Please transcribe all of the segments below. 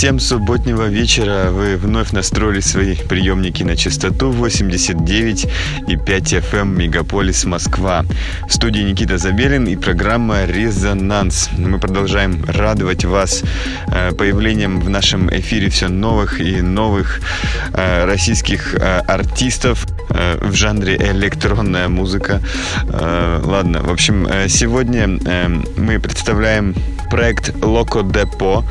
всем субботнего вечера. Вы вновь настроили свои приемники на частоту 89 и 5 FM Мегаполис Москва. В студии Никита Забелин и программа «Резонанс». Мы продолжаем радовать вас э, появлением в нашем эфире все новых и новых э, российских э, артистов в жанре электронная музыка. Ладно, в общем, сегодня мы представляем проект Локо Депо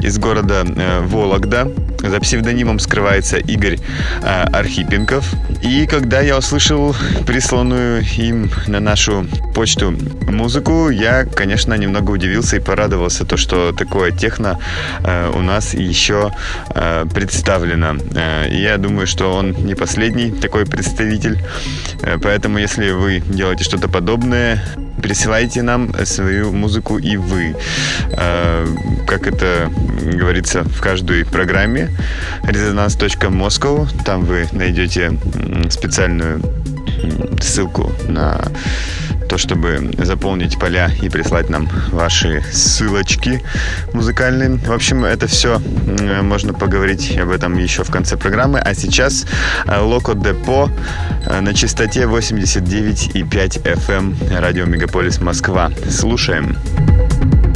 из города Вологда. За псевдонимом скрывается Игорь Архипенков. И когда я услышал присланную им на нашу почту музыку, я, конечно, немного удивился и порадовался, то, что такое техно у нас еще представлено. Я думаю, что он не последний такой представитель. Поэтому, если вы делаете что-то подобное, присылайте нам свою музыку и вы. Э, как это говорится в каждой программе резонанс.москов. Там вы найдете специальную ссылку на то, чтобы заполнить поля и прислать нам ваши ссылочки музыкальные. В общем, это все можно поговорить об этом еще в конце программы. А сейчас Локо Депо э, на частоте 89,5 FM радио Мегаполис Москва. Слушаем. Слушаем.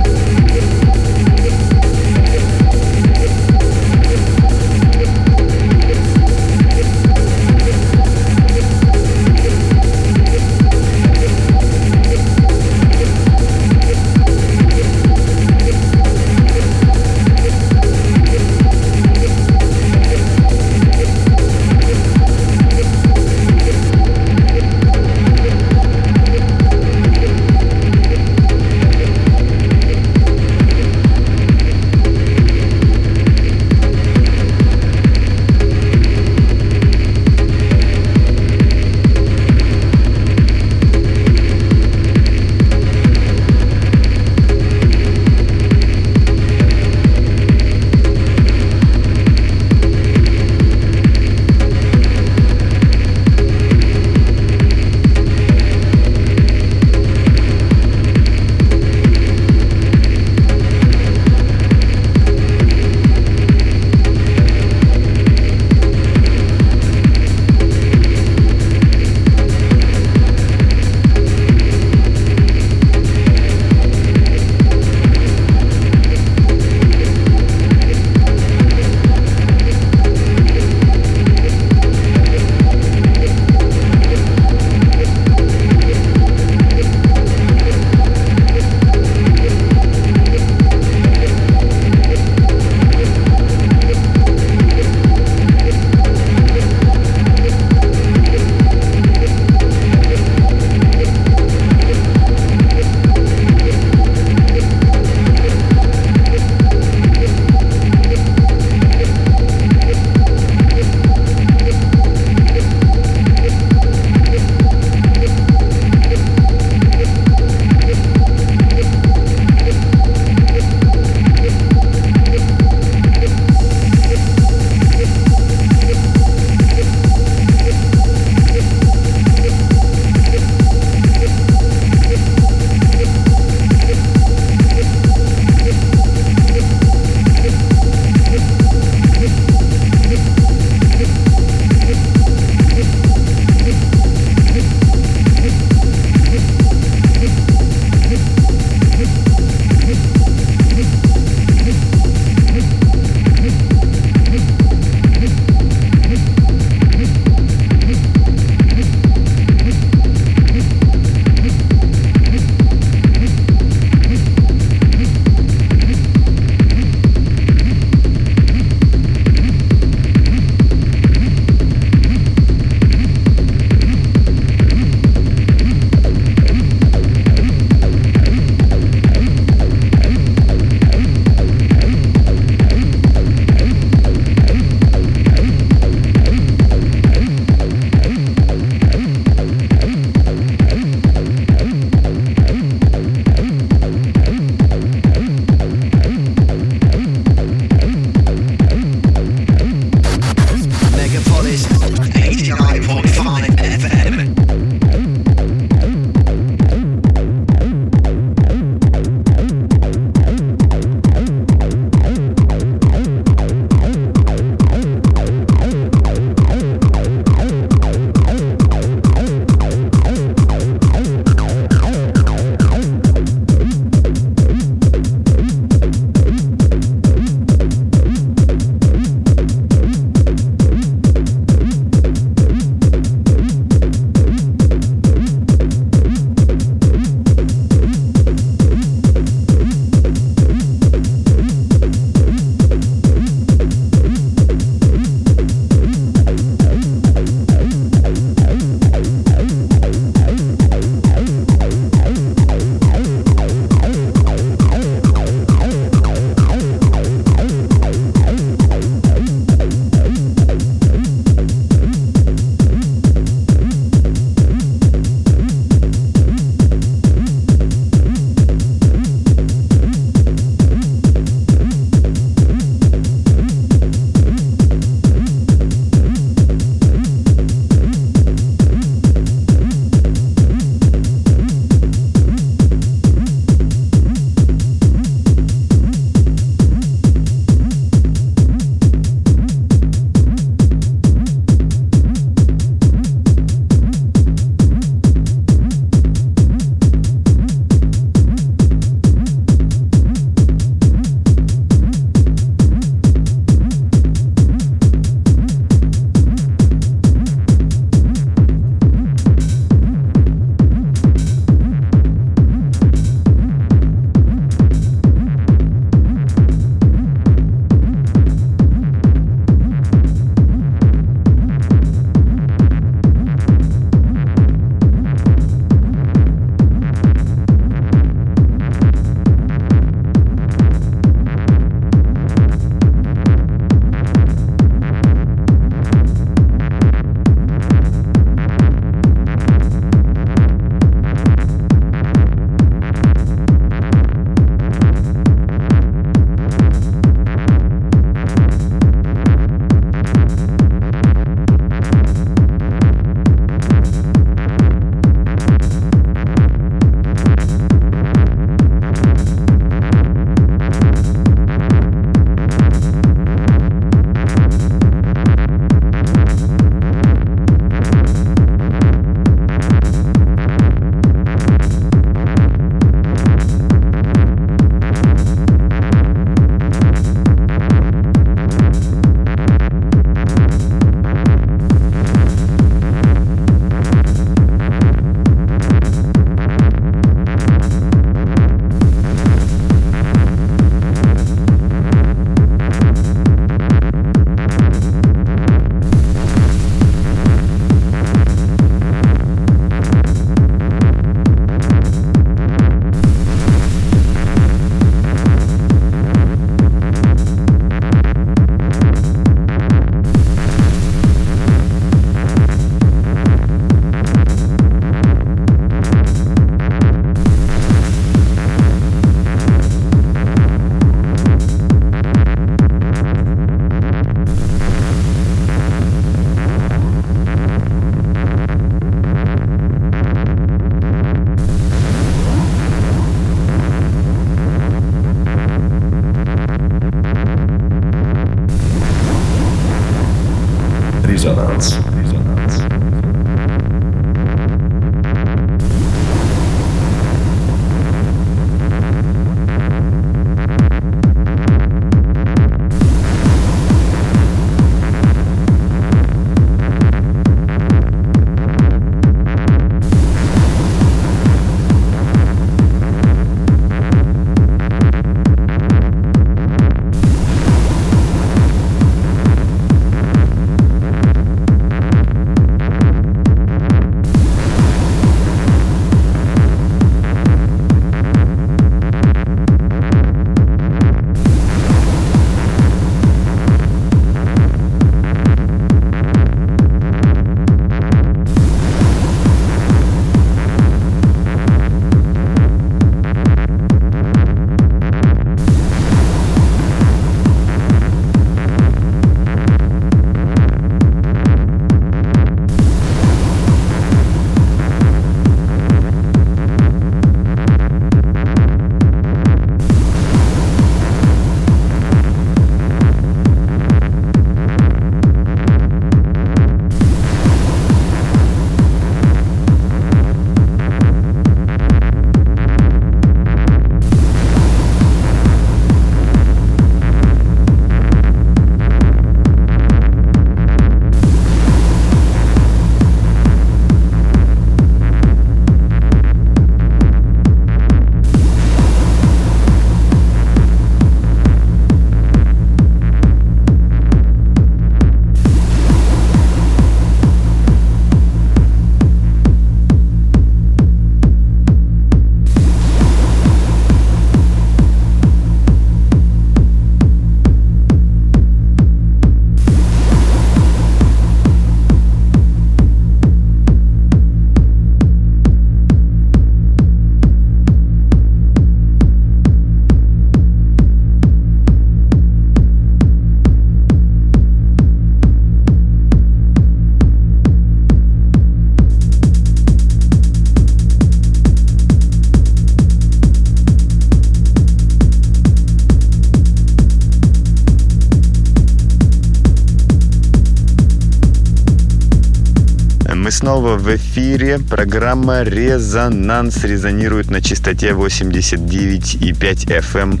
Снова в эфире. Программа «Резонанс» резонирует на частоте 89,5 FM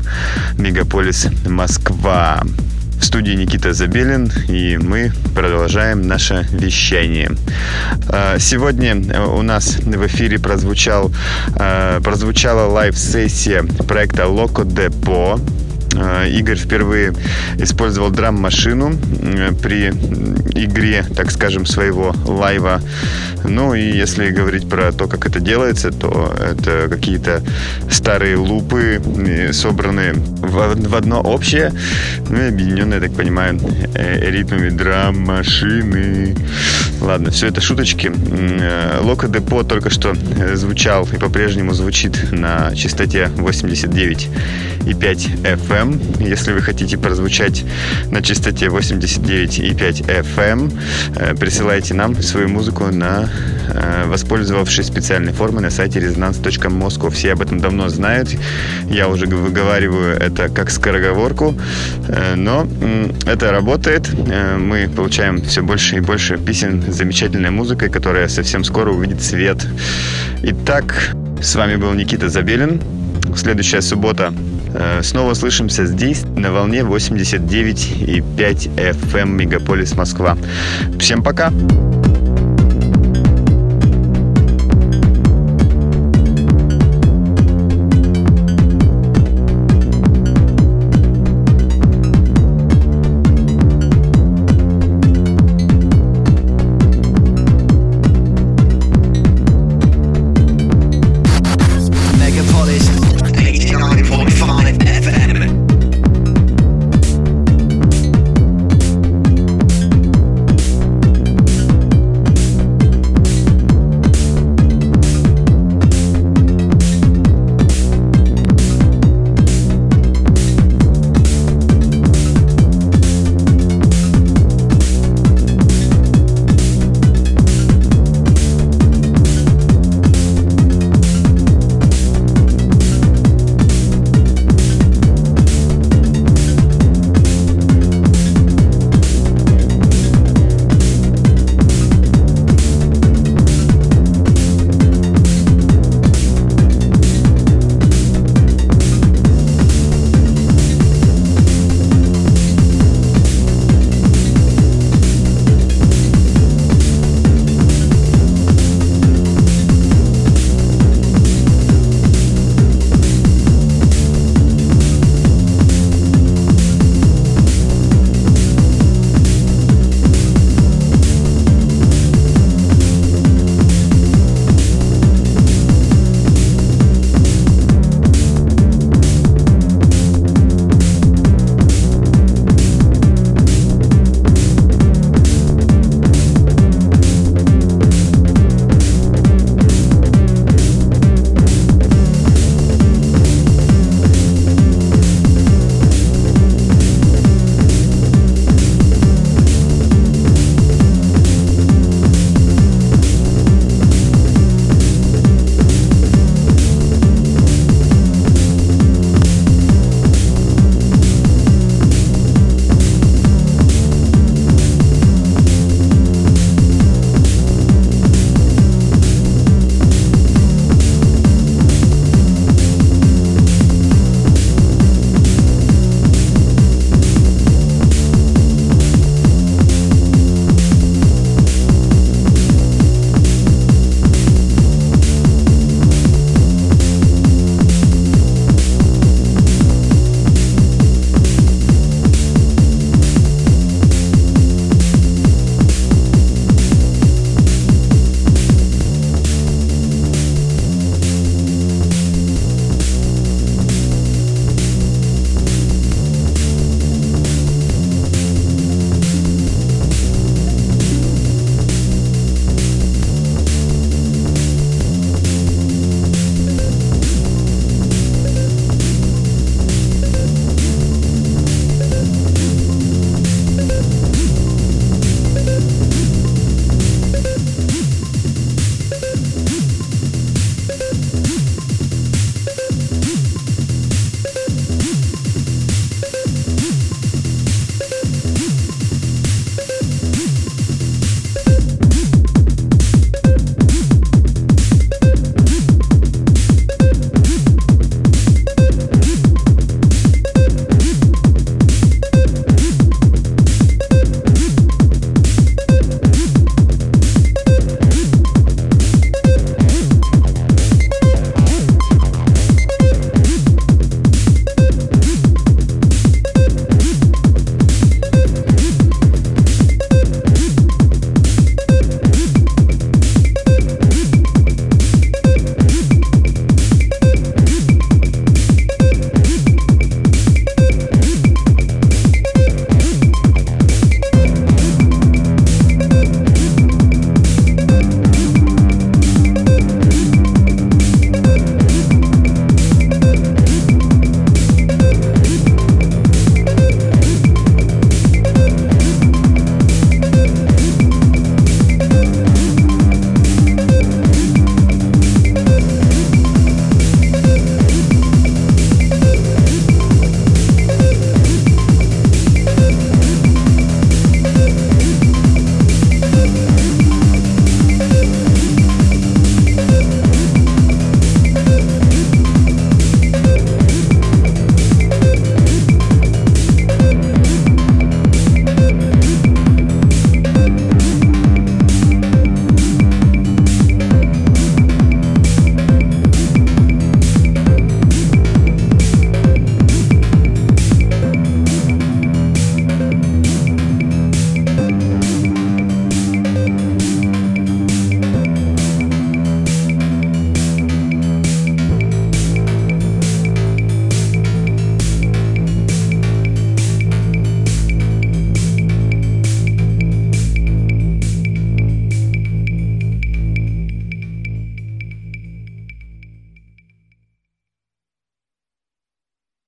Мегаполис Москва. В студии Никита Забелин, и мы продолжаем наше вещание. А, сегодня у нас в эфире прозвучал, а, прозвучала лайв-сессия проекта Depot Э, Игорь впервые использовал драм-машину при игре, так скажем, своего лайва. Ну и если говорить про то, как это делается, то это какие-то старые лупы, собранные в, одно общее, ну и объединенные, так понимаю, э, ритмами драм-машины. Ладно, все это шуточки. Э, Лока Депо только что звучал и по-прежнему звучит на частоте 89,5 FM. FM. Если вы хотите прозвучать на частоте 89,5 FM, э, присылайте нам свою музыку на э, воспользовавшись специальной формой на сайте resonance.moscow. Все об этом давно знают. Я уже выговариваю это как скороговорку, э, но это работает. Мы получаем все больше и больше песен с замечательной музыкой, которая совсем скоро увидит свет. Итак, с вами был Никита Забелин. Следующая суббота снова слышимся здесь, на волне 89,5 FM Мегаполис Москва. Всем пока! Пока.